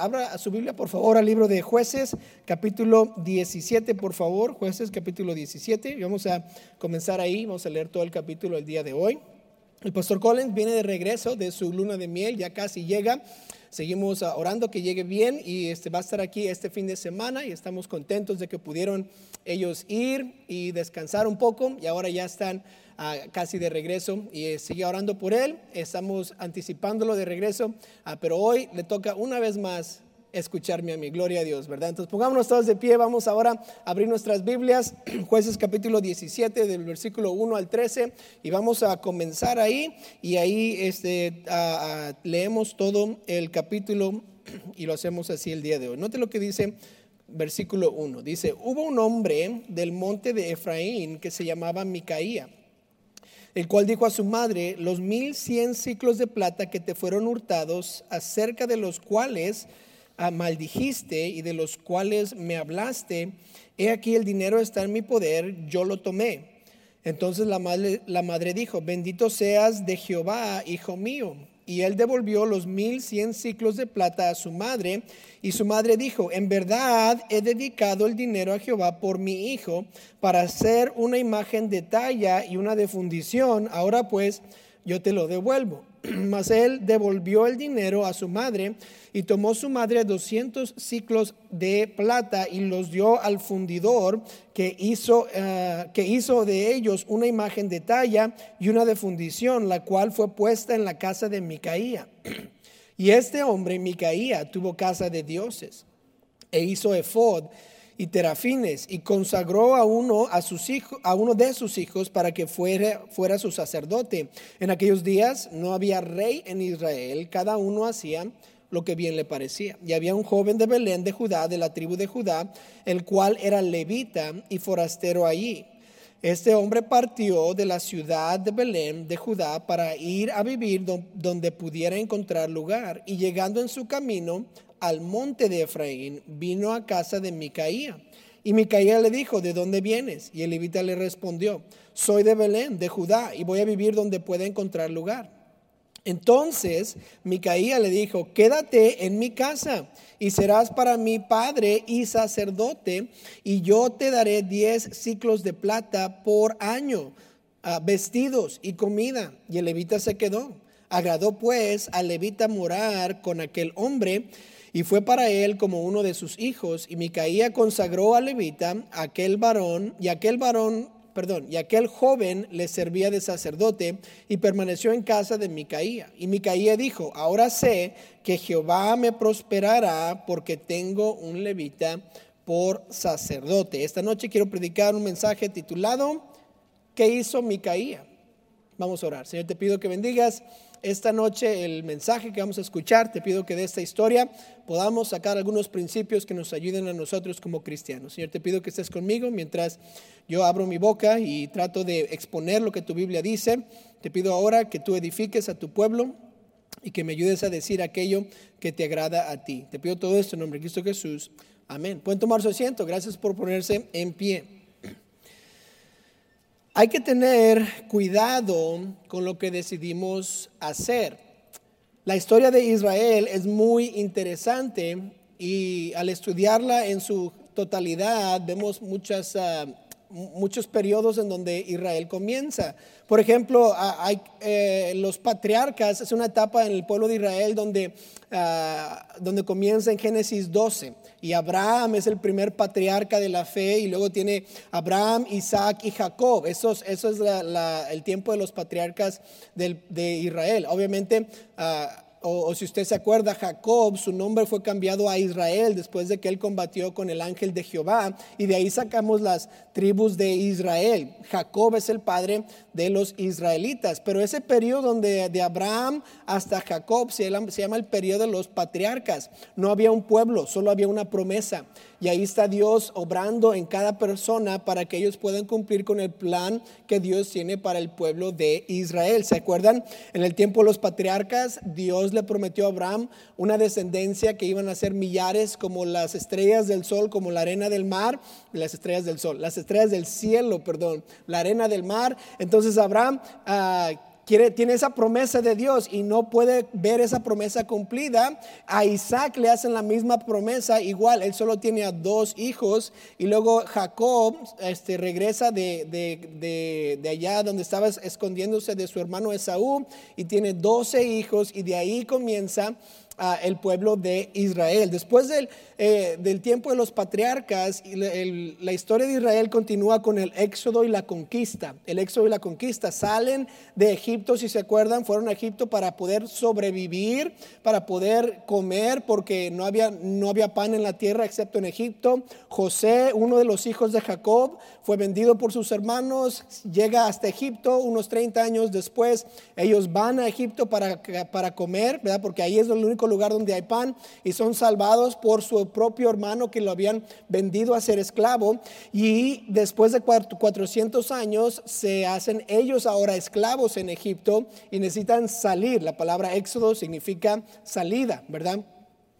Abra su Biblia, por favor, al libro de Jueces, capítulo 17, por favor. Jueces, capítulo 17. Y vamos a comenzar ahí, vamos a leer todo el capítulo el día de hoy. El pastor Collins viene de regreso de su luna de miel, ya casi llega. Seguimos ah, orando que llegue bien y este, va a estar aquí este fin de semana y estamos contentos de que pudieron ellos ir y descansar un poco y ahora ya están casi de regreso y eh, sigue orando por él. Estamos anticipándolo de regreso, ah, pero hoy le toca una vez más escucharme a mí. Gloria a Dios, ¿verdad? Entonces pongámonos todos de pie. Vamos ahora a abrir nuestras Biblias, jueces capítulo 17, del versículo 1 al 13, y vamos a comenzar ahí. Y ahí este, leemos todo el capítulo y lo hacemos así el día de hoy. Note lo que dice versículo 1. Dice, hubo un hombre del monte de Efraín que se llamaba Micaía el cual dijo a su madre, los mil cien ciclos de plata que te fueron hurtados, acerca de los cuales ah, maldijiste y de los cuales me hablaste, he aquí el dinero está en mi poder, yo lo tomé. Entonces la madre, la madre dijo, bendito seas de Jehová, hijo mío y él devolvió los mil cien ciclos de plata a su madre. Y su madre dijo, en verdad he dedicado el dinero a Jehová por mi hijo para hacer una imagen de talla y una de fundición. Ahora pues yo te lo devuelvo. Mas él devolvió el dinero a su madre y tomó su madre 200 ciclos de plata y los dio al fundidor que hizo, eh, que hizo de ellos una imagen de talla y una de fundición, la cual fue puesta en la casa de Micaía. Y este hombre, Micaía, tuvo casa de dioses e hizo efod y terafines y consagró a uno, a, sus hijos, a uno de sus hijos para que fuera, fuera su sacerdote. En aquellos días no había rey en Israel, cada uno hacía lo que bien le parecía. Y había un joven de Belén de Judá, de la tribu de Judá, el cual era levita y forastero allí. Este hombre partió de la ciudad de Belén de Judá para ir a vivir donde pudiera encontrar lugar. Y llegando en su camino al monte de Efraín, vino a casa de Micaía. Y Micaía le dijo, ¿de dónde vienes? Y el levita le respondió, soy de Belén, de Judá, y voy a vivir donde pueda encontrar lugar. Entonces Micaía le dijo, quédate en mi casa y serás para mí padre y sacerdote, y yo te daré diez ciclos de plata por año, ah, vestidos y comida. Y el levita se quedó. Agradó pues al levita morar con aquel hombre y fue para él como uno de sus hijos. Y Micaía consagró a Levita, aquel varón, y aquel varón, perdón, y aquel joven le servía de sacerdote y permaneció en casa de Micaía. Y Micaía dijo, ahora sé que Jehová me prosperará porque tengo un levita por sacerdote. Esta noche quiero predicar un mensaje titulado, ¿qué hizo Micaía? Vamos a orar. Señor, te pido que bendigas esta noche el mensaje que vamos a escuchar. Te pido que de esta historia podamos sacar algunos principios que nos ayuden a nosotros como cristianos. Señor, te pido que estés conmigo mientras yo abro mi boca y trato de exponer lo que tu Biblia dice. Te pido ahora que tú edifiques a tu pueblo y que me ayudes a decir aquello que te agrada a ti. Te pido todo esto en nombre de Cristo Jesús. Amén. Pueden tomar su asiento. Gracias por ponerse en pie. Hay que tener cuidado con lo que decidimos hacer. La historia de Israel es muy interesante y al estudiarla en su totalidad vemos muchas, ah, muchos periodos en donde Israel comienza. Por ejemplo, hay, eh, los patriarcas es una etapa en el pueblo de Israel donde, ah, donde comienza en Génesis 12. Y Abraham es el primer patriarca de la fe y luego tiene Abraham, Isaac y Jacob. Eso es, el tiempo de los patriarcas de Israel. Obviamente... Ah, o, si usted se acuerda, Jacob, su nombre fue cambiado a Israel después de que él combatió con el ángel de Jehová. Y de ahí sacamos las tribus de Israel. Jacob es el padre de los israelitas. Pero ese periodo donde de Abraham hasta Jacob se llama el periodo de los patriarcas. No había un pueblo, solo había una promesa. Y ahí está Dios obrando en cada persona para que ellos puedan cumplir con el plan que Dios tiene para el pueblo de Israel. ¿Se acuerdan? En el tiempo de los patriarcas, Dios le prometió a Abraham una descendencia que iban a ser millares como las estrellas del sol, como la arena del mar, las estrellas del sol, las estrellas del cielo, perdón, la arena del mar. Entonces Abraham... Ah, tiene esa promesa de Dios y no puede ver esa promesa cumplida. A Isaac le hacen la misma promesa, igual, él solo tiene a dos hijos y luego Jacob este, regresa de, de, de allá donde estaba escondiéndose de su hermano Esaú y tiene 12 hijos y de ahí comienza el pueblo de Israel. Después del, eh, tiempo de los patriarcas, la historia de Israel continúa con el éxodo y la conquista. El éxodo y la conquista salen de Egipto, si se acuerdan, fueron a Egipto para poder sobrevivir, para poder comer, porque no había, no había pan en la tierra excepto en Egipto. José, uno de los hijos de Jacob, fue vendido por sus hermanos, llega hasta Egipto, unos 30 años después, ellos van a Egipto para, para comer, ¿verdad? porque ahí es el único lugar donde hay pan y son salvados por su propio hermano que lo habían vendido a ser esclavo y después de 400 años se hacen ellos ahora esclavos en Egipto y necesitan salir. La palabra éxodo significa salida, ¿verdad?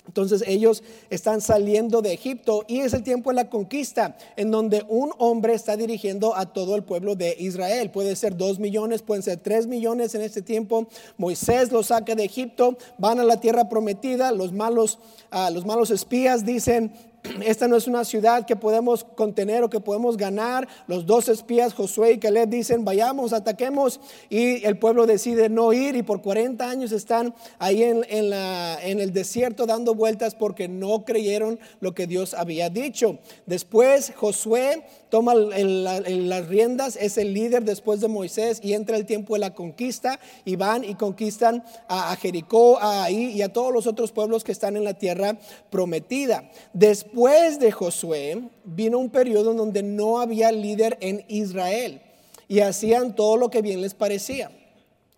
Entonces ellos están saliendo de Egipto y es el tiempo de la conquista en donde un hombre está dirigiendo a todo el pueblo de Israel. Puede ser dos millones, pueden ser tres millones en este tiempo. Moisés los saca de Egipto, van a la tierra prometida. Los malos, ah, los malos espías dicen, esta no es una ciudad que podemos contener o que podemos ganar. Los dos espías, Josué y Caleb, dicen, vayamos, ataquemos. Y el pueblo decide no ir y por 40 años están ahí en, el desierto dando vueltas porque no creyeron lo que Dios había dicho. Después Josué toma las riendas, es el líder después de Moisés y entra el tiempo de la conquista y van y conquistan a, Jericó, a ahí y a todos los otros pueblos que están en la tierra prometida. De Josué vino un periodo en donde no había líder en Israel y hacían todo lo que bien les parecía.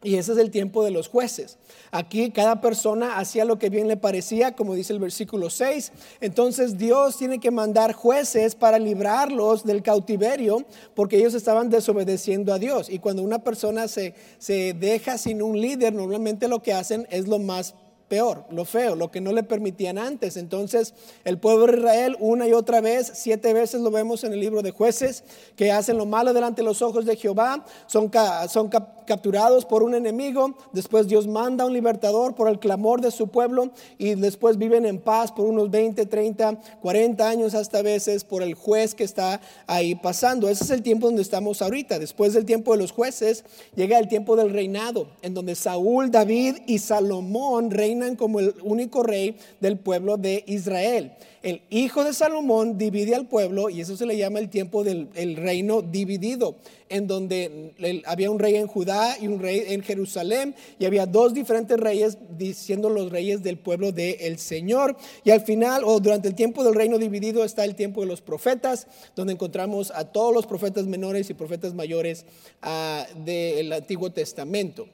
Y ese es el tiempo de los jueces. Aquí cada persona hacía lo que bien le parecía, como dice el versículo 6. Entonces Dios tiene que mandar jueces para librarlos del cautiverio porque ellos estaban desobedeciendo a Dios. Y cuando una persona se, se deja sin un líder, normalmente lo que hacen es lo más peor, lo feo, lo que no le permitían antes. Entonces, el pueblo de Israel, una y otra vez, siete veces lo vemos en el libro de jueces, que hacen lo malo delante de los ojos de Jehová, son, son capturados por un enemigo, después Dios manda un libertador por el clamor de su pueblo y después viven en paz por unos 20, 30, 40 años hasta veces por el juez que está ahí pasando. Ese es el tiempo donde estamos ahorita. Después del tiempo de los jueces, llega el tiempo del reinado, en donde Saúl, David y Salomón reinan como el único rey del pueblo de Israel. El hijo de Salomón divide al pueblo y eso se le llama el tiempo del reino dividido, en donde había un rey en Judá y un rey en Jerusalén y había dos diferentes reyes diciendo los reyes del pueblo del Señor. Y al final o durante el tiempo del reino dividido está el tiempo de los profetas, donde encontramos a todos los profetas menores y profetas mayores ah, del Antiguo Testamento.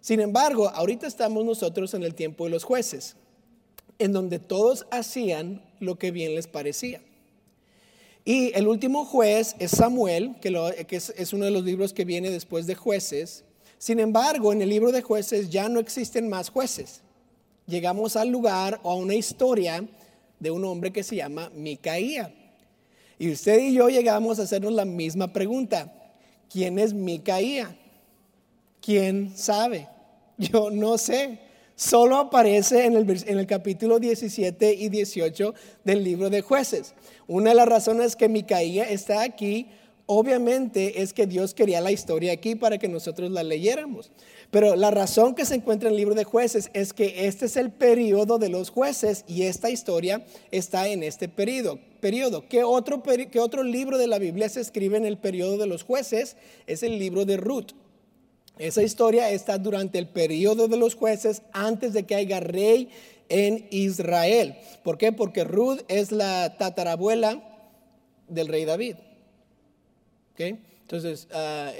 Sin embargo, ahorita estamos nosotros en el tiempo de los jueces, en donde todos hacían lo que bien les parecía. Y el último juez es Samuel, que, es, uno de los libros que viene después de jueces. Sin embargo, en el libro de jueces ya no existen más jueces. Llegamos al lugar o a una historia de un hombre que se llama Micaía. Y usted y yo llegamos a hacernos la misma pregunta. ¿Quién es Micaía? ¿Quién sabe? Yo no sé. Solo aparece en el, en el, capítulo 17 y 18 del libro de jueces. Una de las razones que Micaía está aquí, obviamente, es que Dios quería la historia aquí para que nosotros la leyéramos. Pero la razón que se encuentra en el libro de jueces es que este es el periodo de los jueces y esta historia está en este periodo. periodo. ¿Qué, otro, ¿Qué otro libro de la Biblia se escribe en el periodo de los jueces? Es el libro de Ruth. Esa historia está durante el periodo de los jueces antes de que haya rey en Israel. ¿Por qué? Porque Ruth es la tatarabuela del rey David. Entonces, uh,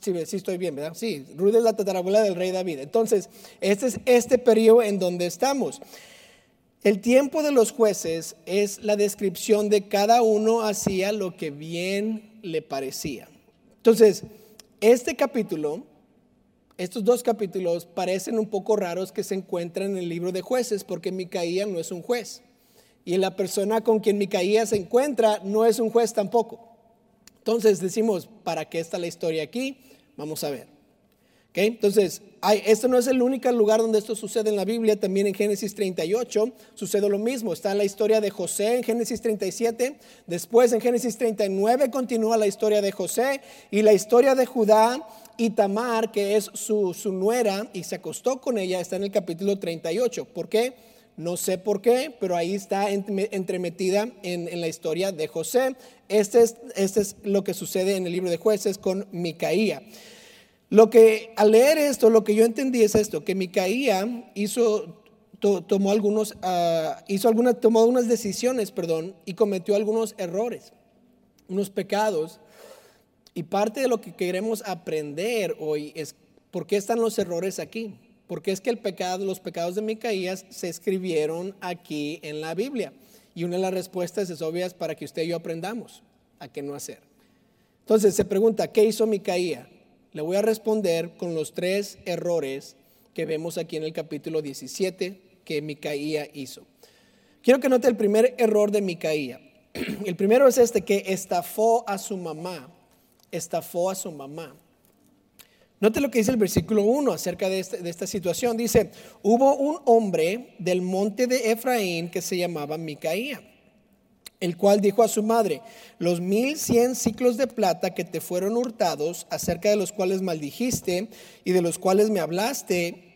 sí, estoy bien, ¿verdad? Sí, Ruth es la tatarabuela del rey David. Entonces, este es este periodo en donde estamos. El tiempo de los jueces es la descripción de cada uno hacía lo que bien le parecía. Entonces, este capítulo estos dos capítulos parecen un poco raros que se encuentran en el libro de jueces porque Micaía no es un juez. Y la persona con quien Micaía se encuentra no es un juez tampoco. Entonces decimos, ¿para qué está la historia aquí? Vamos a ver. Entonces, hay, esto no es el único lugar donde esto sucede en la Biblia, también en Génesis 38 sucede lo mismo. Está la historia de José en Génesis 37, después en Génesis 39 continúa la historia de José y la historia de Judá y Tamar, que es su, su nuera y se acostó con ella, está en el capítulo 38. ¿Por qué? No sé por qué, pero ahí está entremetida en, en la historia de José. Este es, este es lo que sucede en el libro de jueces con Micaía. Lo que al leer esto, lo que yo entendí es esto, que Micaía hizo, tomó algunos, uh, hizo algunas, tomó unas decisiones, perdón, y cometió algunos errores, unos pecados. Y parte de lo que queremos aprender hoy es por qué están los errores aquí. Porque es que el pecado, los pecados de Micaías se escribieron aquí en la Biblia. Y una de las respuestas es obvia para que usted y yo aprendamos a qué no hacer. Entonces se pregunta, ¿qué hizo Micaía? Le voy a responder con los tres errores que vemos aquí en el capítulo 17 que Micaía hizo. Quiero que note el primer error de Micaía. El primero es este, que estafó a su mamá. Estafó a su mamá. Note lo que dice el versículo 1 acerca de, este, de, esta situación. Dice, hubo un hombre del monte de Efraín que se llamaba Micaía el cual dijo a su madre, los mil cien ciclos de plata que te fueron hurtados, acerca de los cuales maldijiste y de los cuales me hablaste,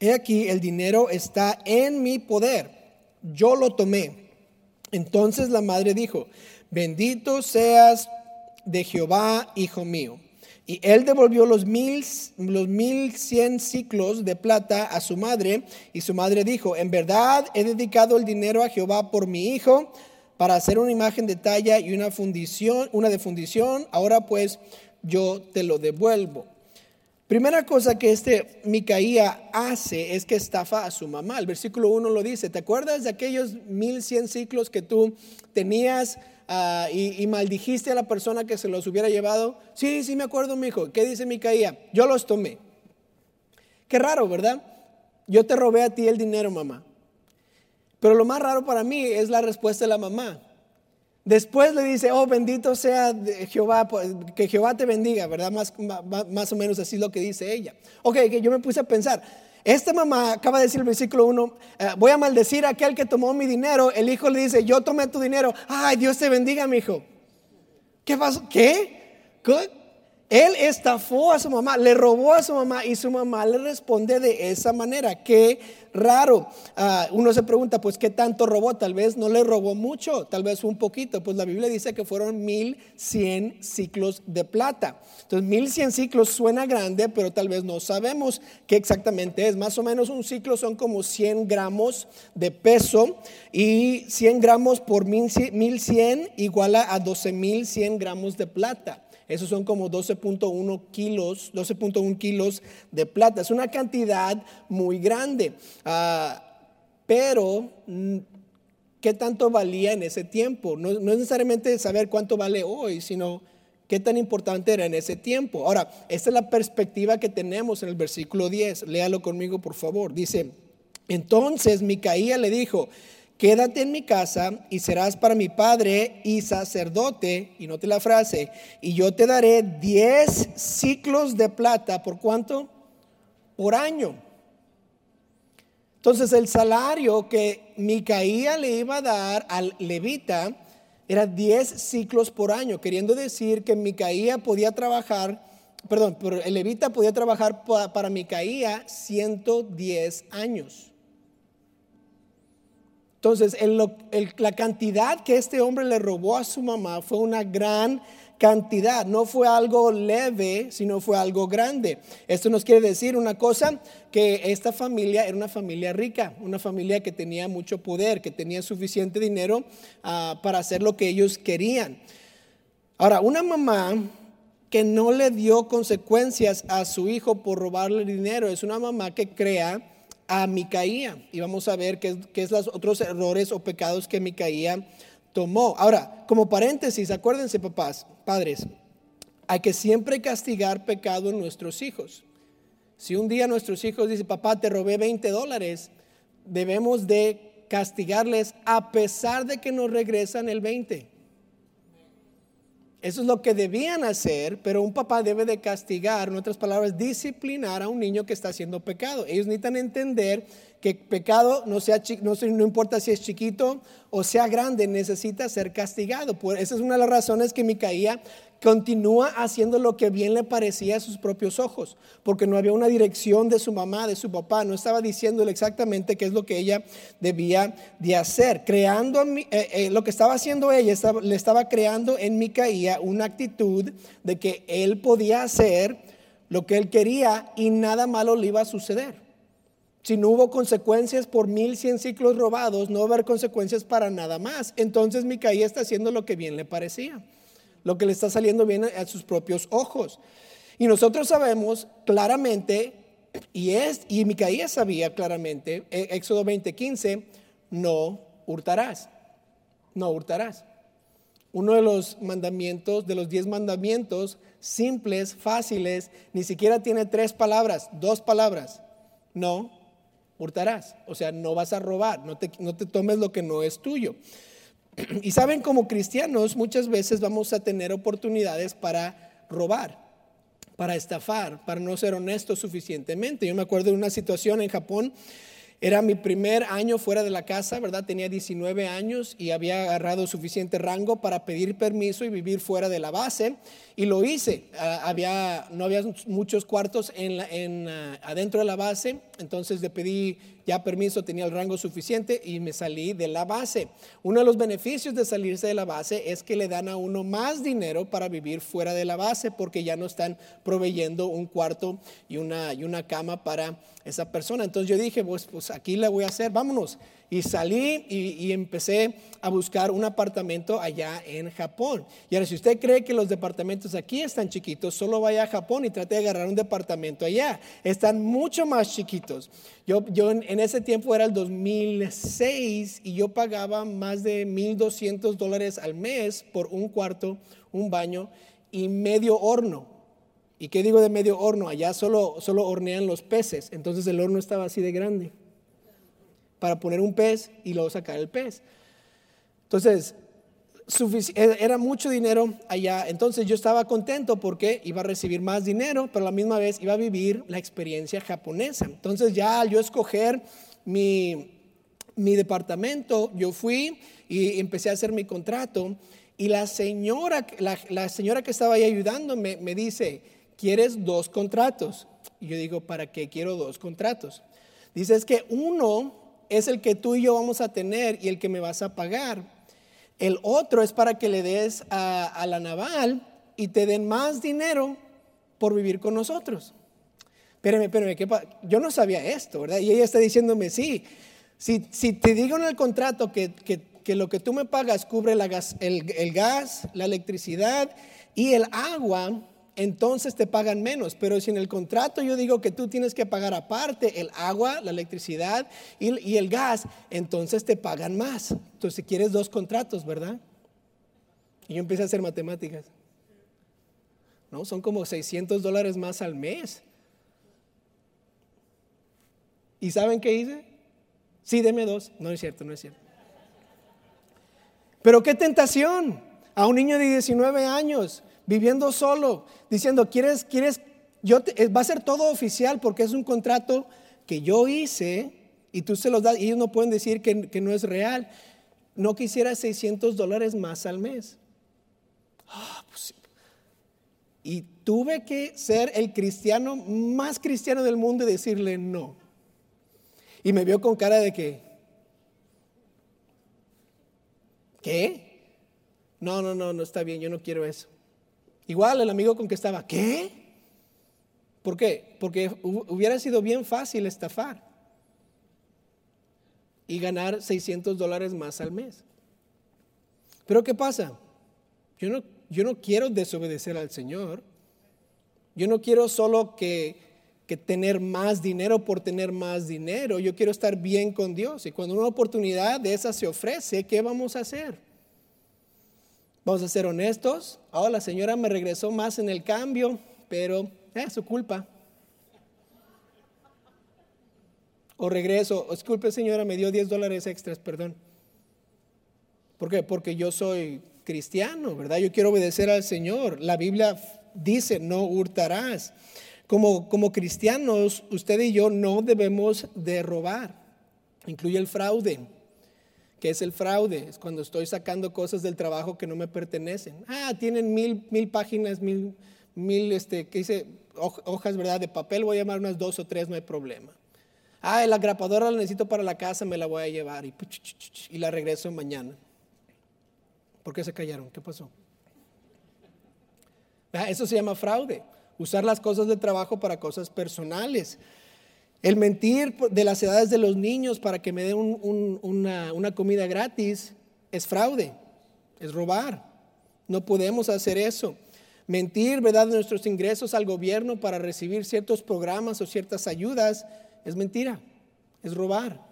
he aquí, el dinero está en mi poder, yo lo tomé. Entonces la madre dijo, bendito seas de Jehová, hijo mío y él devolvió los mil, los mil cien ciclos de plata a su madre, y su madre dijo, en verdad he dedicado el dinero a Jehová por mi hijo, para hacer una imagen de talla y una fundición, una de fundición, ahora pues yo te lo devuelvo. Primera cosa que este Micaía hace es que estafa a su mamá. El versículo 1 lo dice, ¿te acuerdas de aquellos mil cien ciclos que tú tenías? Ah, y, maldijiste a la persona que se los hubiera llevado. Sí, sí me acuerdo, mi hijo. ¿Qué dice Micaía? Yo los tomé. Qué raro, ¿verdad? Yo te robé a ti el dinero, mamá. Pero lo más raro para mí es la respuesta de la mamá. Después le dice, oh, bendito sea Jehová, pues, que Jehová te bendiga, ¿verdad? Más, más, o menos así es lo que dice ella. Ok, que yo me puse a pensar, esta mamá acaba de decir el versículo 1, eh, voy a maldecir a aquel que tomó mi dinero. El hijo le dice, yo tomé tu dinero. Ay, Dios te bendiga, mi hijo. ¿Qué pasó? ¿Qué? ¿Qué? Él estafó a su mamá, le robó a su mamá y su mamá le responde de esa manera. Qué raro. Ah, uno se pregunta, pues, ¿qué tanto robó? Tal vez no le robó mucho, tal vez un poquito. Pues la Biblia dice que fueron mil cien ciclos de plata. Entonces, mil cien ciclos suena grande, pero tal vez no sabemos qué exactamente es. Más o menos un ciclo son como 100 gramos de peso y 100 gramos por mil cien iguala a 12 mil 100 gramos de plata. Esos son como 12.1 kilos, 12.1 kilos de plata. Es una cantidad muy grande. Ah, pero, mm, ¿qué tanto valía en ese tiempo? No, no es necesariamente saber cuánto vale hoy, sino qué tan importante era en ese tiempo. Ahora, esta es la perspectiva que tenemos en el versículo 10. Léalo conmigo, por favor. Dice, entonces Micaía le dijo, quédate en mi casa y serás para mi padre y sacerdote, y note la frase, y yo te daré 10 ciclos de plata, ¿por cuánto? Por año. Entonces el salario que Micaía le iba a dar al levita era 10 ciclos por año, queriendo decir que Micaía podía trabajar, perdón, el levita podía trabajar para Micaía 110 años. Entonces, la cantidad que este hombre le robó a su mamá fue una gran cantidad, no fue algo leve, sino fue algo grande. Esto nos quiere decir una cosa, que esta familia era una familia rica, una familia que tenía mucho poder, que tenía suficiente dinero ah, para hacer lo que ellos querían. Ahora, una mamá que no le dio consecuencias a su hijo por robarle dinero, es una mamá que crea a Micaía. Y vamos a ver qué, qué es los otros errores o pecados que Micaía tomó. Ahora, como paréntesis, acuérdense papás, padres, hay que siempre castigar pecado en nuestros hijos. Si un día nuestros hijos dicen, papá, te robé 20 dólares, debemos de castigarles a pesar de que nos regresan el 20. Eso es lo que debían hacer, pero un papá debe de castigar, en otras palabras, disciplinar a un niño que está haciendo pecado. Ellos necesitan entender que pecado no, sea, no, importa si es chiquito o sea grande, necesita ser castigado. Esa es una de las razones que Micaía continúa haciendo lo que bien le parecía a sus propios ojos, porque no había una dirección de su mamá, de su papá, no estaba diciéndole exactamente qué es lo que ella debía de hacer. Creando, eh, eh, lo que estaba haciendo ella, le estaba creando en Micaía una actitud de que él podía hacer lo que él quería y nada malo le iba a suceder. Si no hubo consecuencias por mil cien ciclos robados, no va a haber consecuencias para nada más. Entonces Micaía está haciendo lo que bien le parecía lo que le está saliendo bien a sus propios ojos. Y nosotros sabemos claramente, y, es, y Micaías sabía claramente, e, Éxodo 20:15, no hurtarás, no hurtarás. Uno de los mandamientos, de los diez mandamientos, simples, fáciles, ni siquiera tiene tres palabras, dos palabras. No hurtarás. O sea, no vas a robar, no te, no te tomes lo que no es tuyo. Y saben, como cristianos muchas veces vamos a tener oportunidades para robar, para estafar, para no ser honestos suficientemente. Yo me acuerdo de una situación en Japón era mi primer año fuera de la casa, ¿verdad? Tenía 19 años y había agarrado suficiente rango para pedir permiso y vivir fuera de la base. Y lo hice. Ah, había, no había muchos cuartos en, ah, adentro de la base, entonces le pedí ya permiso, tenía el rango suficiente y me salí de la base. Uno de los beneficios de salirse de la base es que le dan a uno más dinero para vivir fuera de la base porque ya no están proveyendo un cuarto y una, y una cama para esa persona. Entonces yo dije, pues, pues aquí la voy a hacer, vámonos. Y salí y, empecé a buscar un apartamento allá en Japón. Y ahora, si usted cree que los departamentos aquí están chiquitos, solo vaya a Japón y trate de agarrar un departamento allá. Están mucho más chiquitos. Yo, yo en, en ese tiempo era el 2006 y yo pagaba más de 1.200 dólares al mes por un cuarto, un baño y medio horno. ¿Y qué digo de medio horno? Allá solo, solo hornean los peces, entonces el horno estaba así de grande para poner un pez y luego sacar el pez. Entonces, e, era mucho dinero allá. Entonces yo estaba contento porque iba a recibir más dinero, pero a la misma vez iba a vivir la experiencia japonesa. Entonces ya al yo escoger mi, mi departamento, yo fui y empecé a hacer mi contrato. Y la señora, la, señora que estaba ahí ayudándome me dice, ¿quieres dos contratos? Y yo digo, ¿para qué quiero dos contratos? Dice, es que uno es el que tú y yo vamos a tener y el que me vas a pagar. El otro es para que le des a, la naval y te den más dinero por vivir con nosotros. Espérame, espérame, ¿qué yo no sabía esto, ¿verdad? Y ella está diciéndome, sí, si, si te digo en el contrato que, que, lo que tú me pagas cubre la gas, el, el gas, la electricidad y el agua, entonces te pagan menos. Pero si en el contrato yo digo que tú tienes que pagar aparte el agua, la electricidad y, el gas, entonces te pagan más. Entonces si quieres dos contratos, ¿verdad? Y yo empecé a hacer matemáticas. ¿No? Son como 600 dólares más al mes. ¿Y saben qué hice? Sí, deme dos. No es cierto, no es cierto. Pero qué tentación a un niño de 19 años viviendo solo, diciendo, ¿quieres, quieres, yo eh, va a ser todo oficial porque es un contrato que yo hice y tú se los das y ellos no pueden decir que, que no es real. No quisiera 600 dólares más al mes. Ah, pues y tuve que ser el cristiano más cristiano del mundo y decirle no. Y me vio con cara de que, ¿qué? No, no, no, no está bien, yo no quiero eso. Igual el amigo con que estaba, ¿qué? ¿Por qué? Porque hubiera sido bien fácil estafar y ganar 600 dólares más al mes. Pero ¿qué pasa? Yo no, yo no quiero desobedecer al Señor. Yo no quiero solo que, que tener más dinero por tener más dinero. Yo quiero estar bien con Dios. Y cuando una oportunidad de esa se ofrece, ¿qué vamos a hacer? Vamos a ser honestos. Ahora la señora me regresó más en el cambio, pero es su culpa. O regreso, disculpe señora, me dio 10 dólares extras, perdón. ¿Por qué? Porque yo soy cristiano, ¿verdad? Yo quiero obedecer al Señor. La Biblia dice, no hurtarás. Como, como cristianos, usted y yo no debemos de robar. Incluye el fraude. ¿Qué es el fraude? Es cuando estoy sacando cosas del trabajo que no me pertenecen. Ah, tienen mil, mil páginas, mil, mil, este, ¿qué dice? Hojas, ¿verdad? De papel, voy a llamar unas dos o tres, no hay problema. Ah, la grapadora la necesito para la casa, me la voy a llevar y, y la regreso mañana. ¿Por qué se callaron? ¿Qué pasó? Ah, eso se llama fraude. Usar las cosas del trabajo para cosas personales. El mentir de las edades de los niños para que me den una, una comida gratis es fraude, es robar. No podemos hacer eso. Mentir, ¿verdad?, de nuestros ingresos al gobierno para recibir ciertos programas o ciertas ayudas es mentira, es robar.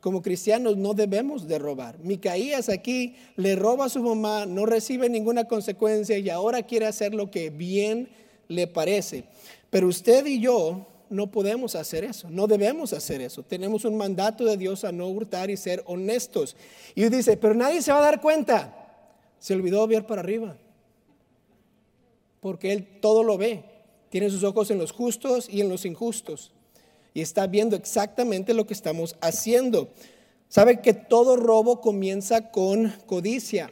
Como cristianos no debemos de robar. Micaías aquí le roba a su mamá, no recibe ninguna consecuencia y ahora quiere hacer lo que bien le parece. Pero usted y yo no podemos hacer eso, no debemos hacer eso. Tenemos un mandato de Dios a no hurtar y ser honestos. Y dice, pero nadie se va a dar cuenta. Se olvidó ver para arriba, porque Él todo lo ve. Tiene sus ojos en los justos y en los injustos. Y está viendo exactamente lo que estamos haciendo. Sabe que todo robo comienza con codicia.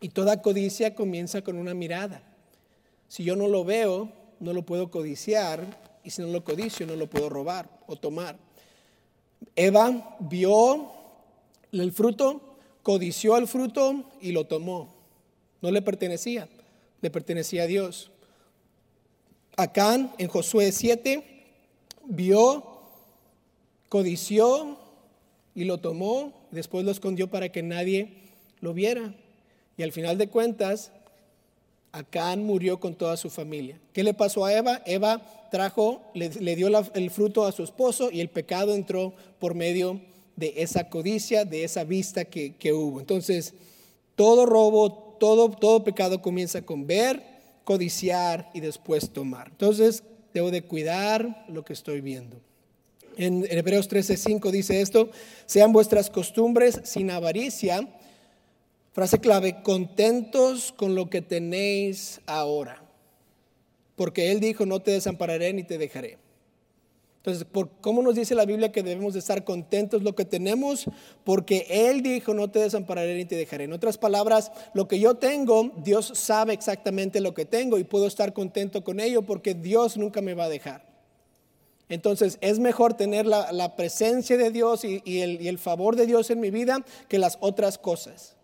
Y toda codicia comienza con una mirada. Si yo no lo veo, no lo puedo codiciar y si no lo codicio no lo puedo robar o tomar. Eva vio el fruto, codició el fruto y lo tomó. No le pertenecía, le pertenecía a Dios. Acán en Josué 7 vio, codició y lo tomó, después lo escondió para que nadie lo viera. Y al final de cuentas, Acán murió con toda su familia. ¿Qué le pasó a Eva? Eva trajo, le, dio el fruto a su esposo y el pecado entró por medio de esa codicia, de esa vista que, que hubo. Entonces, todo robo, todo, todo pecado comienza con ver, codiciar y después tomar. Entonces, debo de cuidar lo que estoy viendo. En Hebreos 13:5 dice esto, sean vuestras costumbres sin avaricia Frase clave, contentos con lo que tenéis ahora. Porque Él dijo, no te desampararé ni te dejaré. Entonces, ¿por ¿cómo nos dice la Biblia que debemos de estar contentos lo que tenemos? Porque Él dijo, no te desampararé ni te dejaré. En otras palabras, lo que yo tengo, Dios sabe exactamente lo que tengo y puedo estar contento con ello porque Dios nunca me va a dejar. Entonces, es mejor tener la, presencia de Dios y, el, y el favor de Dios en mi vida que las otras cosas.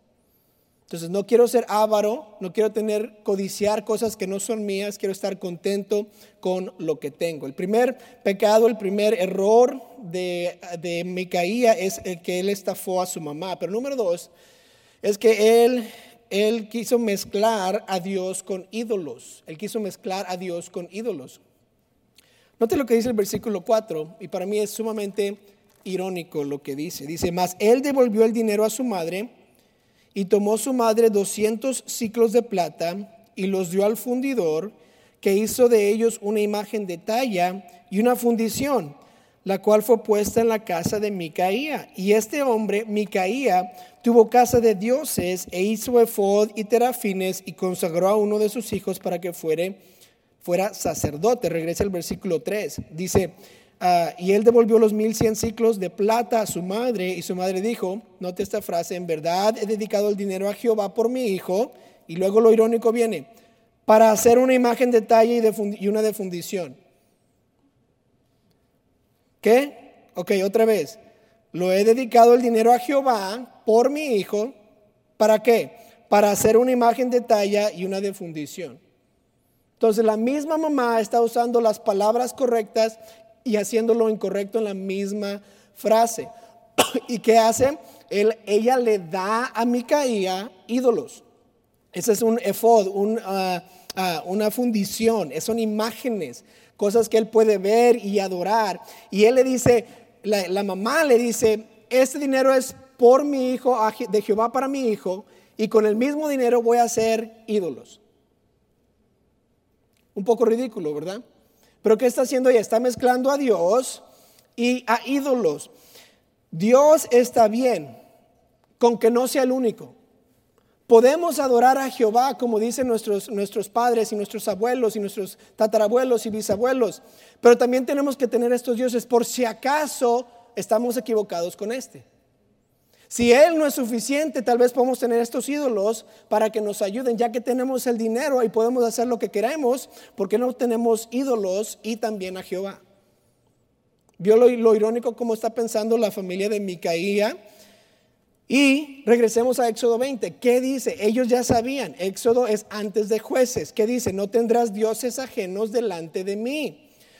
Entonces no quiero ser avaro, no quiero tener, codiciar cosas que no son mías, quiero estar contento con lo que tengo. El primer pecado, el primer error de, de Micaía es el que él estafó a su mamá. Pero número dos, es que él, él quiso mezclar a Dios con ídolos. Él quiso mezclar a Dios con ídolos. Note lo que dice el versículo 4, y para mí es sumamente irónico lo que dice. Dice, más él devolvió el dinero a su madre y tomó su madre doscientos ciclos de plata y los dio al fundidor, que hizo de ellos una imagen de talla y una fundición, la cual fue puesta en la casa de Micaía. Y este hombre, Micaía, tuvo casa de dioses e hizo efod y terafines y consagró a uno de sus hijos para que fuera sacerdote. Regresa el versículo 3. Dice, Ah, y él devolvió los mil cien ciclos de plata a su madre y su madre dijo, note esta frase, en verdad he dedicado el dinero a Jehová por mi hijo. Y luego lo irónico viene, para hacer una imagen de talla y, y una de fundición. ¿Qué? Ok, otra vez. Lo he dedicado el dinero a Jehová por mi hijo. ¿Para qué? Para hacer una imagen de talla y una de fundición. Entonces la misma mamá está usando las palabras correctas y haciendo lo incorrecto en la misma frase. ¿Y qué hace? Él, ella le da a Micaía ídolos. Ese es un efod, ah, ah, una fundición, son imágenes, cosas que él puede ver y adorar. Y él le dice, la, la mamá le dice, este dinero es por mi hijo, de Jehová para mi hijo, y con el mismo dinero voy a hacer ídolos. Un poco ridículo, ¿verdad? Pero ¿qué está haciendo ella? Está mezclando a Dios y a ídolos. Dios está bien con que no sea el único. Podemos adorar a Jehová como dicen nuestros, nuestros padres y nuestros abuelos y nuestros tatarabuelos y bisabuelos, pero también tenemos que tener estos dioses por si acaso estamos equivocados con este. Si Él no es suficiente, tal vez podemos tener estos ídolos para que nos ayuden, ya que tenemos el dinero y podemos hacer lo que queremos, porque no tenemos ídolos y también a Jehová? ¿Vio lo, lo irónico como está pensando la familia de Micaía? Y regresemos a Éxodo 20. ¿Qué dice? Ellos ya sabían. Éxodo es antes de jueces. ¿Qué dice? No tendrás dioses ajenos delante de mí.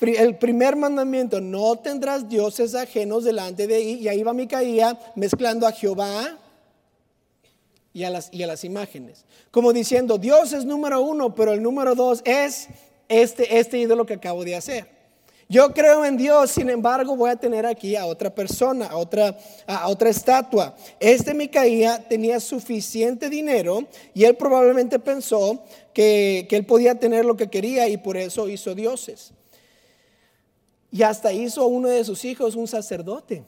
El primer mandamiento, no tendrás dioses ajenos delante de ti, y ahí va Micaía mezclando a Jehová y a las, y a las imágenes, como diciendo, Dios es número uno, pero el número dos es este, este ídolo que acabo de hacer. Yo creo en Dios, sin embargo, voy a tener aquí a otra persona, a otra, a otra estatua. Este Micaía tenía suficiente dinero y él probablemente pensó que, que él podía tener lo que quería y por eso hizo dioses. Y hasta hizo a uno de sus hijos un sacerdote.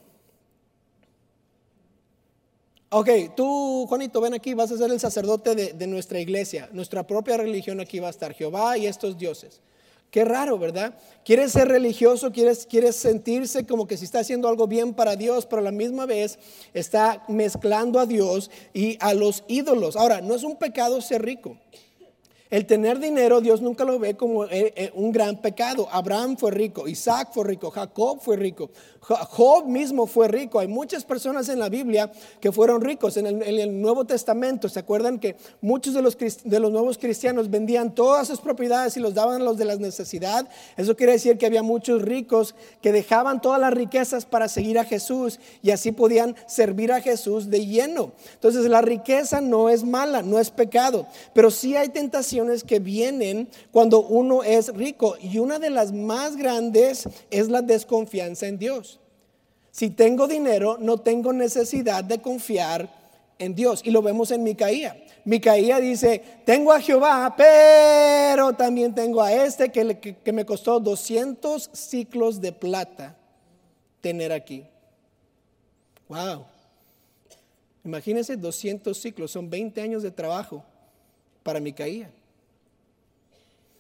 Ok, tú, Juanito, ven aquí, vas a ser el sacerdote de, nuestra iglesia. Nuestra propia religión aquí va a estar, Jehová y estos dioses. Qué raro, ¿verdad? Quieres ser religioso, quieres, quieres sentirse como que si está haciendo algo bien para Dios, pero a la misma vez está mezclando a Dios y a los ídolos. Ahora, no es un pecado ser rico. El tener dinero Dios nunca lo ve como eh, eh, un gran pecado. Abraham fue rico, Isaac fue rico, Jacob fue rico, Job mismo fue rico. Hay muchas personas en la Biblia que fueron ricos. En el, Nuevo Testamento, ¿se acuerdan que muchos de los, de los nuevos cristianos vendían todas sus propiedades y los daban a los de la necesidad? Eso quiere decir que había muchos ricos que dejaban todas las riquezas para seguir a Jesús y así podían servir a Jesús de lleno. Entonces la riqueza no es mala, no es pecado, pero sí hay tentación que vienen cuando uno es rico y una de las más grandes es la desconfianza en Dios. Si tengo dinero, no tengo necesidad de confiar en Dios. Y lo vemos en Micaía. Micaía dice, tengo a Jehová, pero también tengo a este que, me costó 200 ciclos de plata tener aquí. Wow. Imagínense 200 ciclos, son 20 años de trabajo para Micaía.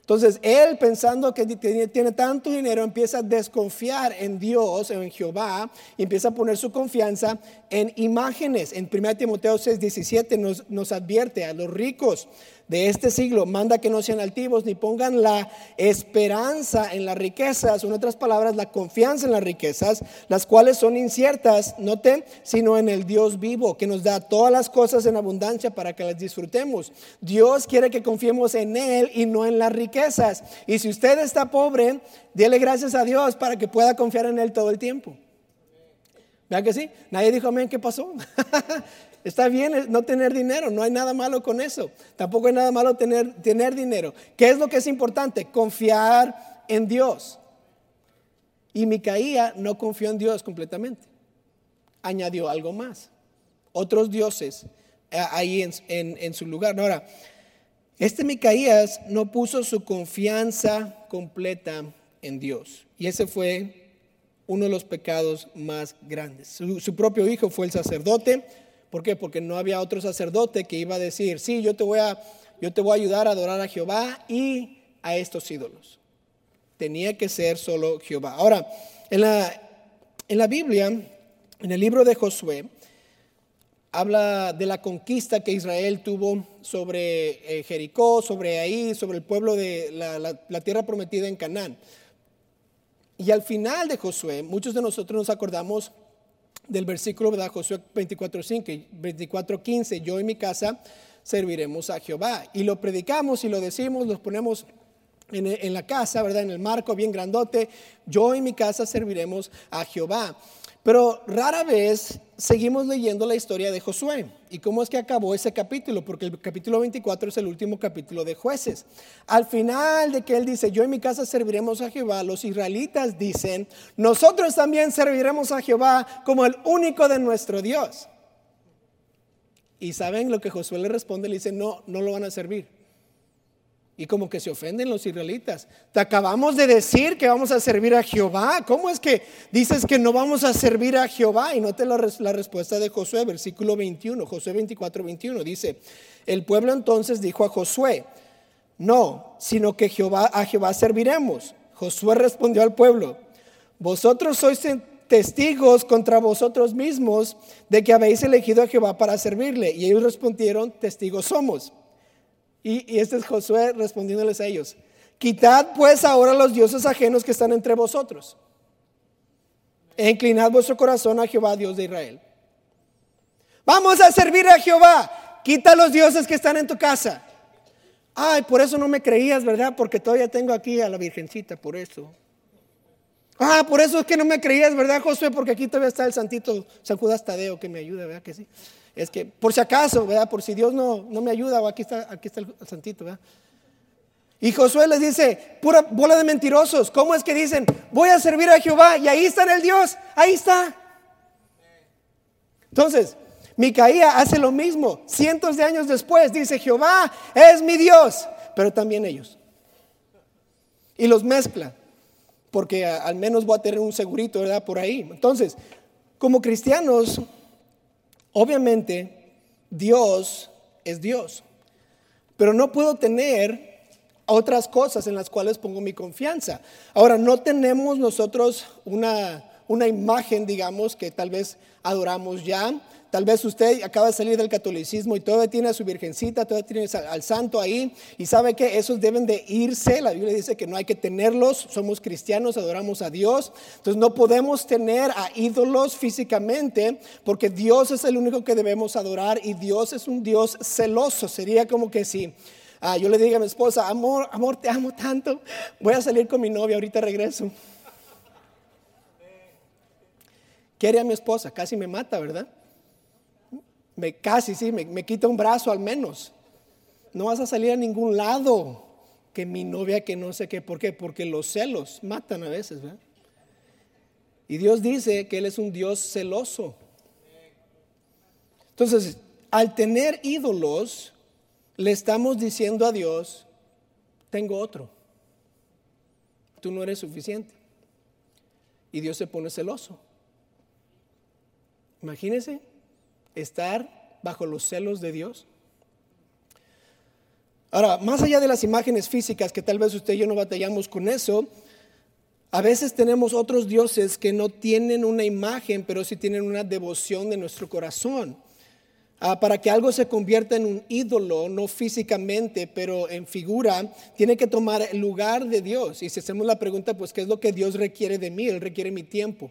Entonces, él pensando que tiene tanto dinero, empieza a desconfiar en Dios, en Jehová, y empieza a poner su confianza en imágenes. En 1 Timoteo 6, 17 nos, nos advierte a los ricos de este siglo, manda que no sean altivos ni pongan la esperanza en las riquezas, en otras palabras, la confianza en las riquezas, las cuales son inciertas, note, sino en el Dios vivo, que nos da todas las cosas en abundancia para que las disfrutemos. Dios quiere que confiemos en Él y no en las riquezas. Y si usted está pobre, déle gracias a Dios para que pueda confiar en Él todo el tiempo. ¿Verdad que sí? Nadie dijo amén, ¿qué pasó? Está bien no tener dinero, no hay nada malo con eso. Tampoco hay nada malo tener, tener dinero. ¿Qué es lo que es importante? Confiar en Dios. Y Micaía no confió en Dios completamente. Añadió algo más. Otros dioses eh, ahí en, en su lugar. Ahora, este Micaías no puso su confianza completa en Dios. Y ese fue uno de los pecados más grandes. su propio hijo fue el sacerdote ¿Por qué? Porque no había otro sacerdote que iba a decir, sí, yo te voy a, yo te voy a ayudar a adorar a Jehová y a estos ídolos. Tenía que ser solo Jehová. Ahora, en la, en la Biblia, en el libro de Josué, habla de la conquista que Israel tuvo sobre eh, Jericó, sobre ahí, sobre el pueblo de la, la, tierra prometida en Canaán. Y al final de Josué, muchos de nosotros nos acordamos del versículo, de Josué 24.5 24.15, yo y mi casa serviremos a Jehová. Y lo predicamos y lo decimos, los ponemos en, en, la casa, ¿verdad? En el marco bien grandote, yo y mi casa serviremos a Jehová. Pero rara vez seguimos leyendo la historia de Josué y cómo es que acabó ese capítulo, porque el capítulo 24 es el último capítulo de jueces. Al final de que él dice, yo en mi casa serviremos a Jehová, los israelitas dicen, nosotros también serviremos a Jehová como el único de nuestro Dios. Y saben lo que Josué le responde, le dice, no, no lo van a servir. Y como que se ofenden los israelitas. Te acabamos de decir que vamos a servir a Jehová. ¿Cómo es que dices que no vamos a servir a Jehová? Y note la, la respuesta de Josué, versículo 21, Josué 24, 21. Dice, el pueblo entonces dijo a Josué, no, sino que Jehová, a Jehová serviremos. Josué respondió al pueblo, vosotros sois testigos contra vosotros mismos de que habéis elegido a Jehová para servirle. Y ellos respondieron, testigos somos. Y, este es Josué respondiéndoles a ellos. Quitad pues ahora los dioses ajenos que están entre vosotros. E inclinad vuestro corazón a Jehová, Dios de Israel. Vamos a servir a Jehová. Quita los dioses que están en tu casa. Ay, por eso no me creías, ¿verdad? Porque todavía tengo aquí a la Virgencita, por eso. Ah, por eso es que no me creías, ¿verdad, Josué? Porque aquí todavía está el santito San Judas Tadeo que me ayuda, ¿verdad que sí? Es que por si acaso, ¿verdad? Por si Dios no, no me ayuda, o aquí está, aquí está el, santito, ¿verdad? Y Josué les dice, pura bola de mentirosos, ¿cómo es que dicen, voy a servir a Jehová y ahí está el Dios, ahí está? Entonces, Micaía hace lo mismo, cientos de años después, dice, Jehová es mi Dios, pero también ellos. Y los mezcla, porque al menos voy a tener un segurito, ¿verdad? Por ahí. Entonces, como cristianos, Obviamente, Dios es Dios, pero no puedo tener otras cosas en las cuales pongo mi confianza. Ahora, no tenemos nosotros una, una imagen, digamos, que tal vez adoramos ya, Tal vez usted acaba de salir del catolicismo y todavía tiene a su virgencita, todavía tiene al santo ahí y sabe que esos deben de irse. La Biblia dice que no hay que tenerlos, somos cristianos, adoramos a Dios. Entonces no podemos tener a ídolos físicamente porque Dios es el único que debemos adorar y Dios es un Dios celoso. Sería como que si ah, yo le diga a mi esposa, amor, amor, te amo tanto, voy a salir con mi novia, ahorita regreso. Quiere a mi esposa, casi me mata, ¿verdad? Me casi, sí, me, quita un brazo al menos. No vas a salir a ningún lado que mi novia que no sé qué, ¿por qué? Porque los celos matan a veces. Y Dios dice que Él es un Dios celoso. Entonces, al tener ídolos, le estamos diciendo a Dios, tengo otro. Tú no eres suficiente. Y Dios se pone celoso. Imagínense estar bajo los celos de Dios? Ahora, más allá de las imágenes físicas, que tal vez usted y yo no batallamos con eso, a veces tenemos otros dioses que no tienen una imagen, pero sí tienen una devoción de nuestro corazón. Ah, para que algo se convierta en un ídolo, no físicamente, pero en figura, tiene que tomar el lugar de Dios. Y si hacemos la pregunta, pues, ¿qué es lo que Dios requiere de mí? Él requiere mi tiempo.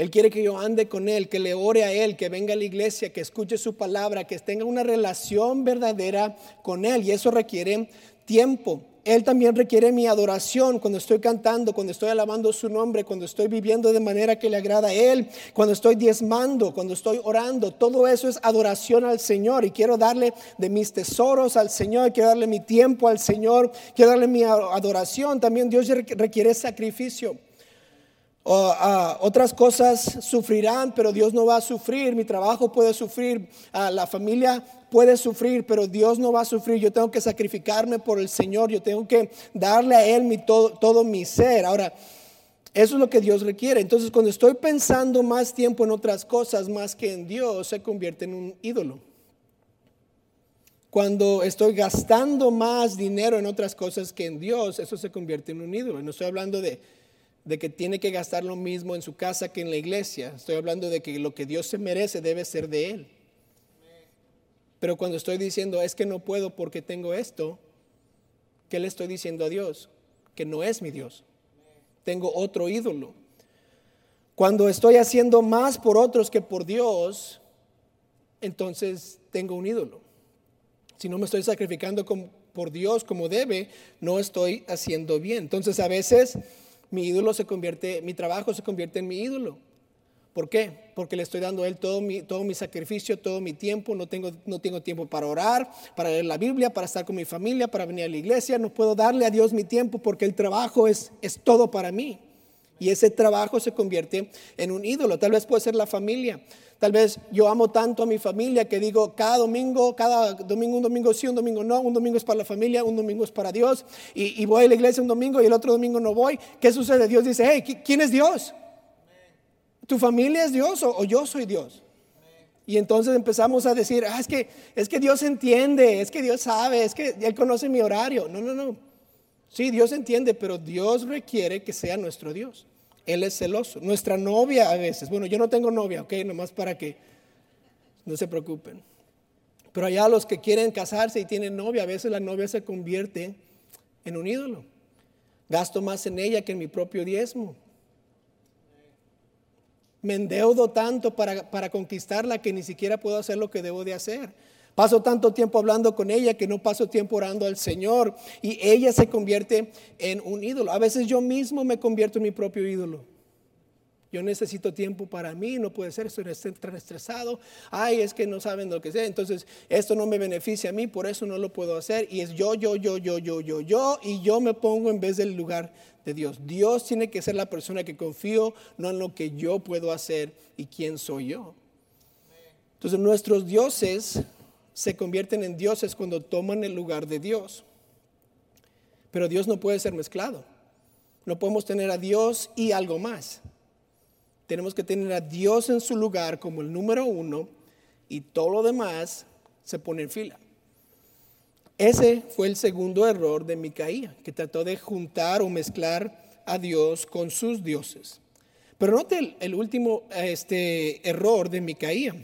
Él quiere que yo ande con Él, que le ore a Él, que venga a la iglesia, que escuche su palabra, que tenga una relación verdadera con Él. Y eso requiere tiempo. Él también requiere mi adoración cuando estoy cantando, cuando estoy alabando su nombre, cuando estoy viviendo de manera que le agrada a Él, cuando estoy diezmando, cuando estoy orando. Todo eso es adoración al Señor y quiero darle de mis tesoros al Señor, quiero darle mi tiempo al Señor, quiero darle mi adoración. También Dios requiere sacrificio. Ah, otras cosas sufrirán, pero Dios no va a sufrir. Mi trabajo puede sufrir, ah, la familia puede sufrir, pero Dios no va a sufrir. Yo tengo que sacrificarme por el Señor, yo tengo que darle a Él mi, todo, todo mi ser. Ahora, eso es lo que Dios requiere. Entonces, cuando estoy pensando más tiempo en otras cosas más que en Dios, se convierte en un ídolo. Cuando estoy gastando más dinero en otras cosas que en Dios, eso se convierte en un ídolo. No estoy hablando de de que tiene que gastar lo mismo en su casa que en la iglesia. Estoy hablando de que lo que Dios se merece debe ser de Él. Pero cuando estoy diciendo es que no puedo porque tengo esto, ¿qué le estoy diciendo a Dios? Que no es mi Dios. Tengo otro ídolo. Cuando estoy haciendo más por otros que por Dios, entonces tengo un ídolo. Si no me estoy sacrificando por Dios como debe, no estoy haciendo bien. Entonces a veces mi ídolo se convierte, mi trabajo se convierte en mi ídolo. ¿Por qué? Porque le estoy dando a Él todo mi, todo mi sacrificio, todo mi tiempo. No tengo, no tengo tiempo para orar, para leer la Biblia, para estar con mi familia, para venir a la iglesia. No puedo darle a Dios mi tiempo porque el trabajo es, es todo para mí. Y ese trabajo se convierte en un ídolo. Tal vez puede ser la familia. Tal vez yo amo tanto a mi familia que digo cada domingo, cada domingo, un domingo sí, un domingo no, un domingo es para la familia, un domingo es para Dios. Y, voy a la iglesia un domingo y el otro domingo no voy. ¿Qué sucede? Dios dice, hey, ¿quién es Dios? ¿Tu familia es Dios o, yo soy Dios? Y entonces empezamos a decir, ah, es que, es que Dios entiende, es que Dios sabe, es que Él conoce mi horario. No, no, no. Sí, Dios entiende, pero Dios requiere que sea nuestro Dios. Él es celoso. Nuestra novia a veces, bueno, yo no tengo novia, ok, nomás para que no se preocupen. Pero allá los que quieren casarse y tienen novia, a veces la novia se convierte en un ídolo. Gasto más en ella que en mi propio diezmo. Me endeudo tanto para, para conquistarla que ni siquiera puedo hacer lo que debo de hacer. Paso tanto tiempo hablando con ella que no paso tiempo orando al Señor y ella se convierte en un ídolo. A veces yo mismo me convierto en mi propio ídolo. Yo necesito tiempo para mí, no puede ser, estoy estresado. Ay, es que no saben lo que sea. Entonces, esto no me beneficia a mí, por eso no lo puedo hacer. Y es yo, yo, yo, yo, yo, yo, yo. Y yo me pongo en vez del lugar de Dios. Dios tiene que ser la persona que confío, no en lo que yo puedo hacer y quién soy yo. Entonces, nuestros dioses se convierten en dioses cuando toman el lugar de Dios. Pero Dios no puede ser mezclado. No podemos tener a Dios y algo más. Tenemos que tener a Dios en su lugar como el número uno y todo lo demás se pone en fila. Ese fue el segundo error de Micaía, que trató de juntar o mezclar a Dios con sus dioses. Pero note el, último este, error de Micaía.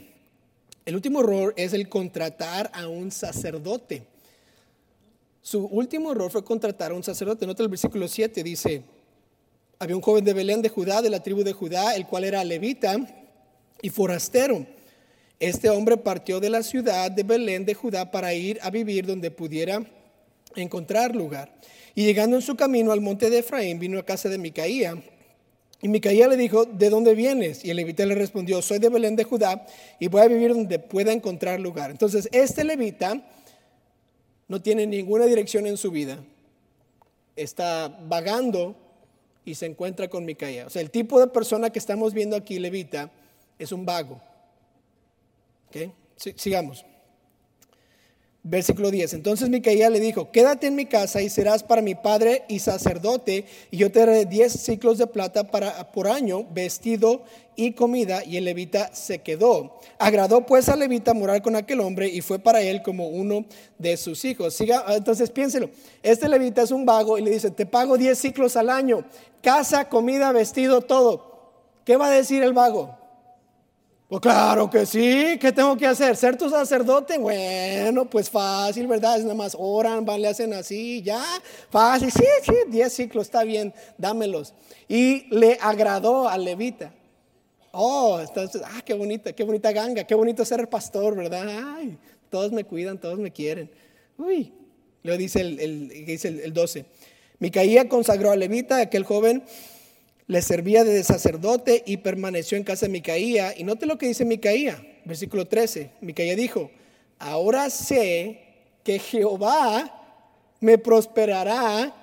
El último error es el contratar a un sacerdote. Su último error fue contratar a un sacerdote. Nota el versículo 7, dice, había un joven de Belén de Judá, de la tribu de Judá, el cual era levita y forastero. Este hombre partió de la ciudad de Belén de Judá para ir a vivir donde pudiera encontrar lugar. Y llegando en su camino al monte de Efraín, vino a casa de Micaía y Micaía le dijo, ¿de dónde vienes? Y el levita le respondió, soy de Belén de Judá y voy a vivir donde pueda encontrar lugar. Entonces, este levita no tiene ninguna dirección en su vida. Está vagando y se encuentra con Micaía. O sea, el tipo de persona que estamos viendo aquí, levita, es un vago. ¿Ok? sigamos. Versículo 10. Entonces Micaía le dijo, quédate en mi casa y serás para mi padre y sacerdote, y yo te daré 10 ciclos de plata para, por año, vestido y comida. Y el levita se quedó. Agradó pues al levita morar con aquel hombre y fue para él como uno de sus hijos. Siga, entonces piénselo, este levita es un vago y le dice, te pago 10 ciclos al año, casa, comida, vestido, todo. ¿Qué va a decir el vago? Pues claro que sí, ¿qué tengo que hacer? ¿Ser tu sacerdote? Bueno, pues fácil, ¿verdad? Es nada más oran, van, le hacen así, ya, fácil, sí, sí, diez ciclos, está bien, dámelos. Y le agradó al levita. Oh, entonces, ah, qué bonita, qué bonita ganga, qué bonito ser pastor, ¿verdad? Ay, todos me cuidan, todos me quieren. Uy, le dice el, el, dice el, el 12. Micaía consagró al levita, aquel joven le servía de sacerdote y permaneció en casa de Micaía. Y note lo que dice Micaía, versículo 13. Micaía dijo, ahora sé que Jehová me prosperará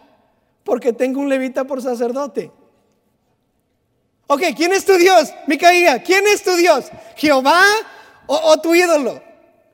porque tengo un levita por sacerdote. Ok, ¿quién es tu Dios? Micaía, ¿quién es tu Dios? ¿Jehová o, o tu ídolo?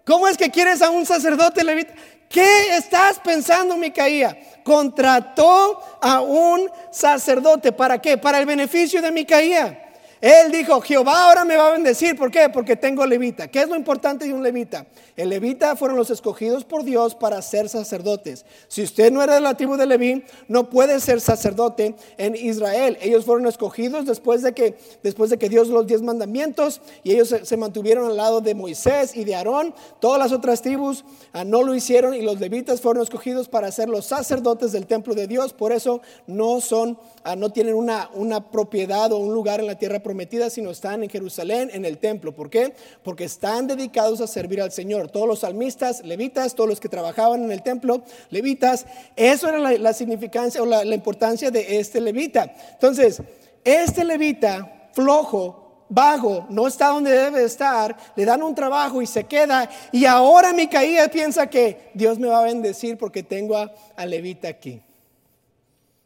¿Cómo es que quieres a un sacerdote levita? ¿Qué estás pensando, Micaía? Contrató a un sacerdote. ¿Para qué? Para el beneficio de Micaía. Él dijo, Jehová ahora me va a bendecir. ¿Por qué? Porque tengo levita. ¿Qué es lo importante de un levita? El levita fueron los escogidos por Dios para ser sacerdotes. Si usted no era de la tribu de Leví, no puede ser sacerdote en Israel. Ellos fueron escogidos después de que, después de que Dios los diez mandamientos y ellos se, mantuvieron al lado de Moisés y de Aarón. Todas las otras tribus ah, no lo hicieron y los levitas fueron escogidos para ser los sacerdotes del templo de Dios. Por eso no son, ah, no tienen una, una propiedad o un lugar en la tierra prometida, sino están en Jerusalén, en el templo. ¿Por qué? Porque están dedicados a servir al Señor todos los salmistas, levitas, todos los que trabajaban en el templo, levitas. Eso era la, significancia o la, importancia de este levita. Entonces, este levita flojo vago, no está donde debe estar, le dan un trabajo y se queda. Y ahora Micaía piensa que Dios me va a bendecir porque tengo a, Levita aquí.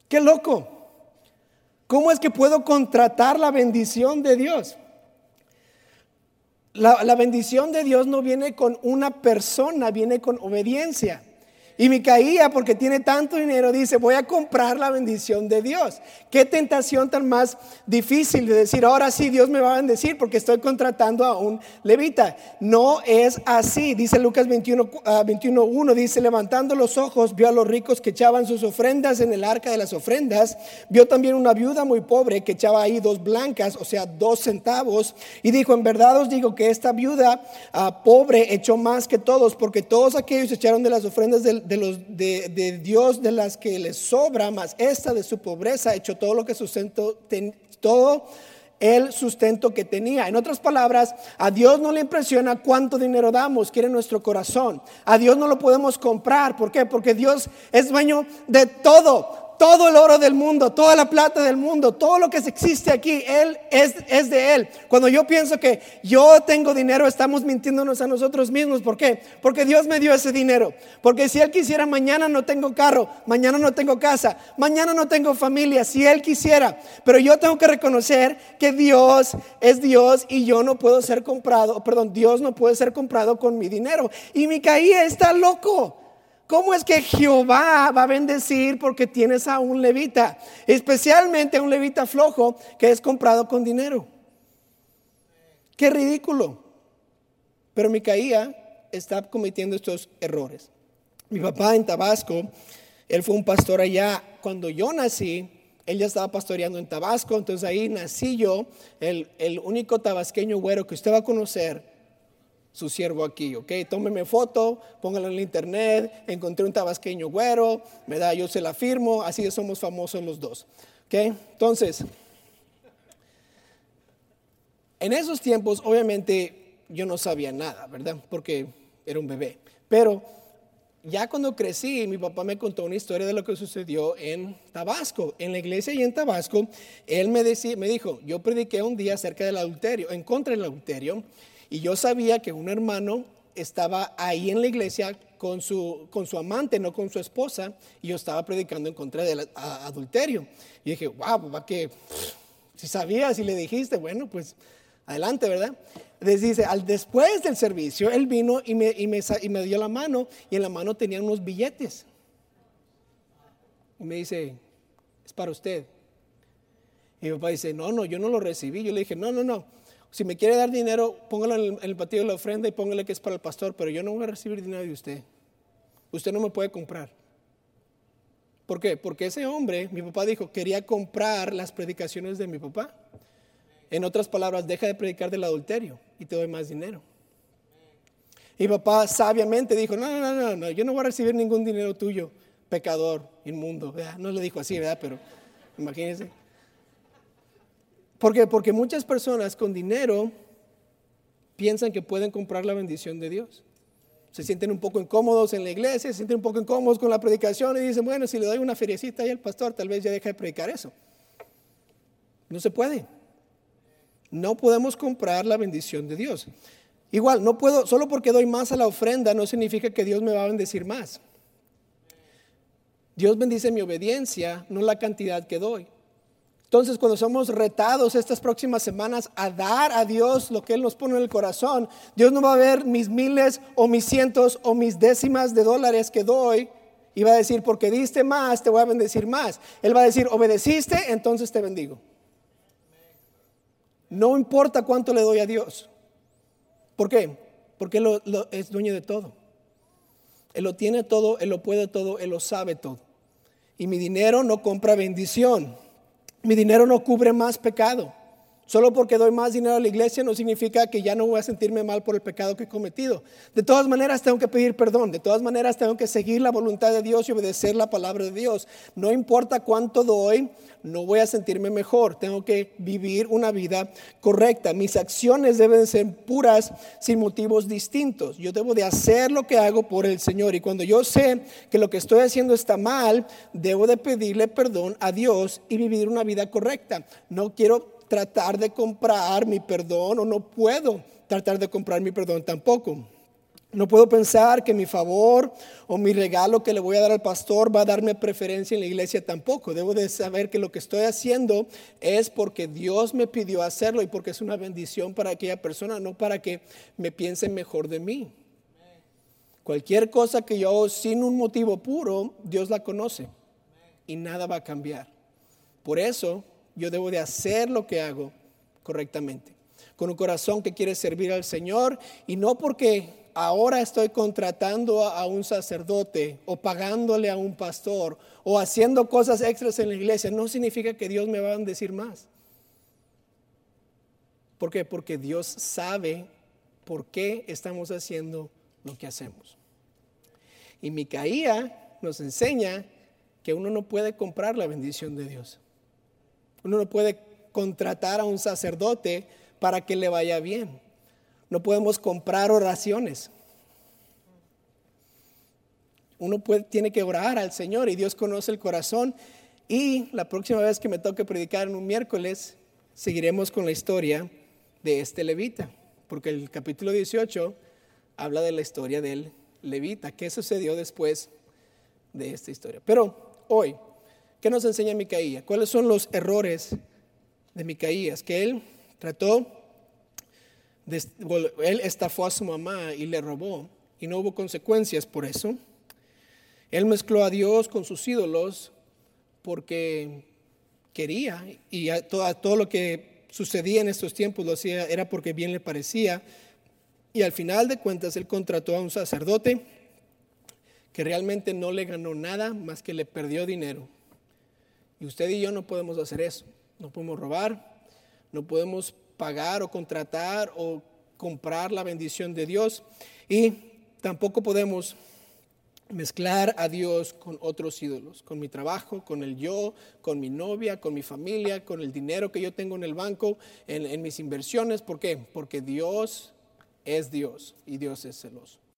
Qué loco. ¿Cómo es que puedo contratar la bendición de Dios? La, bendición de Dios no viene con una persona, viene con obediencia. Y Micaía, porque tiene tanto dinero, dice, voy a comprar la bendición de Dios. Qué tentación tan más difícil de decir, ahora sí Dios me va a bendecir porque estoy contratando a un levita. No es así. Dice Lucas 21, 21.1, dice, levantando los ojos, vio a los ricos que echaban sus ofrendas en el arca de las ofrendas. Vio también una viuda muy pobre que echaba ahí dos blancas, o sea, dos centavos. Y dijo, en verdad os digo que esta viuda ah, pobre echó más que todos, porque todos aquellos echaron de las ofrendas del de, los, de, Dios de las que les sobra, más esta de su pobreza, hecho todo lo que sustento, todo el sustento que tenía. En otras palabras, a Dios no le impresiona cuánto dinero damos, quiere nuestro corazón. A Dios no lo podemos comprar. ¿Por qué? Porque Dios es dueño de todo todo el oro del mundo, toda la plata del mundo, todo lo que existe aquí, Él es, es, de Él. Cuando yo pienso que yo tengo dinero, estamos mintiéndonos a nosotros mismos. ¿Por qué? Porque Dios me dio ese dinero. Porque si Él quisiera, mañana no tengo carro, mañana no tengo casa, mañana no tengo familia, si Él quisiera. Pero yo tengo que reconocer que Dios es Dios y yo no puedo ser comprado, perdón, Dios no puede ser comprado con mi dinero. Y Micaía está loco. ¿Cómo es que Jehová va a bendecir porque tienes a un levita? Especialmente a un levita flojo que es comprado con dinero. Qué ridículo. Pero Micaía está cometiendo estos errores. Mi papá en Tabasco, él fue un pastor allá. Cuando yo nací, él ya estaba pastoreando en Tabasco, entonces ahí nací yo, el, el único tabasqueño güero que usted va a conocer su siervo aquí, ¿ok? Tómeme foto, póngalo en el internet, encontré un tabasqueño güero, me da, yo se la firmo, así somos famosos los dos, ¿ok? Entonces, en esos tiempos, obviamente, yo no sabía nada, ¿verdad? Porque era un bebé, pero ya cuando crecí, mi papá me contó una historia de lo que sucedió en Tabasco, en la iglesia y en Tabasco, él me, decía, me dijo, yo prediqué un día acerca del adulterio, en contra del adulterio, y yo sabía que un hermano estaba ahí en la iglesia con su, con su amante, no con su esposa, y yo estaba predicando en contra del adulterio. Y dije, wow, papá, que si sabías y le dijiste, bueno, pues adelante, ¿verdad? Les dice, al, después del servicio, él vino y me, y, me, y me dio la mano, y en la mano tenía unos billetes. Y me dice, es para usted. Y mi papá dice, no, no, yo no lo recibí. Yo le dije, no, no, no si me quiere dar dinero, póngalo en el, patillo de la ofrenda y póngale que es para el pastor, pero yo no voy a recibir dinero de usted. Usted no me puede comprar. ¿Por qué? Porque ese hombre, mi papá dijo, quería comprar las predicaciones de mi papá. En otras palabras, deja de predicar del adulterio y te doy más dinero. Y papá sabiamente dijo, no, no, no, no, yo no voy a recibir ningún dinero tuyo, pecador, inmundo. No le dijo así, ¿verdad? Pero imagínense. ¿Por qué? Porque muchas personas con dinero piensan que pueden comprar la bendición de Dios. Se sienten un poco incómodos en la iglesia, se sienten un poco incómodos con la predicación y dicen, bueno, si le doy una feriecita ahí al pastor, tal vez ya deja de predicar eso. No se puede. No podemos comprar la bendición de Dios. Igual, no puedo, solo porque doy más a la ofrenda no significa que Dios me va a bendecir más. Dios bendice mi obediencia, no la cantidad que doy. Entonces, cuando somos retados estas próximas semanas a dar a Dios lo que Él nos pone en el corazón, Dios no va a ver mis miles o mis cientos o mis décimas de dólares que doy y va a decir, porque diste más, te voy a bendecir más. Él va a decir, obedeciste, entonces te bendigo. No importa cuánto le doy a Dios. ¿Por qué? Porque Él es dueño de todo. Él lo tiene todo, Él lo puede todo, Él lo sabe todo. Y mi dinero no compra bendición. Mi dinero no cubre más pecado. Solo porque doy más dinero a la iglesia no significa que ya no voy a sentirme mal por el pecado que he cometido. De todas maneras tengo que pedir perdón, de todas maneras tengo que seguir la voluntad de Dios y obedecer la palabra de Dios. No importa cuánto doy, no voy a sentirme mejor. Tengo que vivir una vida correcta. Mis acciones deben ser puras sin motivos distintos. Yo debo de hacer lo que hago por el Señor y cuando yo sé que lo que estoy haciendo está mal, debo de pedirle perdón a Dios y vivir una vida correcta. No quiero tratar de comprar mi perdón o no puedo tratar de comprar mi perdón tampoco. No puedo pensar que mi favor o mi regalo que le voy a dar al pastor va a darme preferencia en la iglesia tampoco. Debo de saber que lo que estoy haciendo es porque Dios me pidió hacerlo y porque es una bendición para aquella persona, no para que me piensen mejor de mí. Cualquier cosa que yo hago sin un motivo puro, Dios la conoce y nada va a cambiar. Por eso yo debo de hacer lo que hago correctamente, con un corazón que quiere servir al Señor y no porque ahora estoy contratando a un sacerdote o pagándole a un pastor o haciendo cosas extras en la iglesia, no significa que Dios me va a decir más. ¿Por qué? Porque Dios sabe por qué estamos haciendo lo que hacemos. Y Micaía nos enseña que uno no puede comprar la bendición de Dios. Uno no puede contratar a un sacerdote para que le vaya bien. No podemos comprar oraciones. Uno tiene que orar al Señor y Dios conoce el corazón. Y la próxima vez que me toque predicar en un miércoles, seguiremos con la historia de este levita, porque el capítulo 18 habla de la historia del levita, qué sucedió después de esta historia. Pero hoy, ¿qué nos enseña Micaías? ¿Cuáles son los errores de Micaías? Que él trató él estafó a su mamá y le robó y no hubo consecuencias por eso. Él mezcló a Dios con sus ídolos porque quería y todo, todo lo que sucedía en estos tiempos lo hacía era porque bien le parecía. Y al final de cuentas él contrató a un sacerdote que realmente no le ganó nada más que le perdió dinero. Y usted y yo no podemos hacer eso. No podemos robar, no podemos pagar o contratar o comprar la bendición de Dios. Y tampoco podemos mezclar a Dios con otros ídolos, con mi trabajo, con el yo, con mi novia, con mi familia, con el dinero que yo tengo en el banco, en, mis inversiones. ¿Por qué? Porque Dios es Dios y Dios es celoso.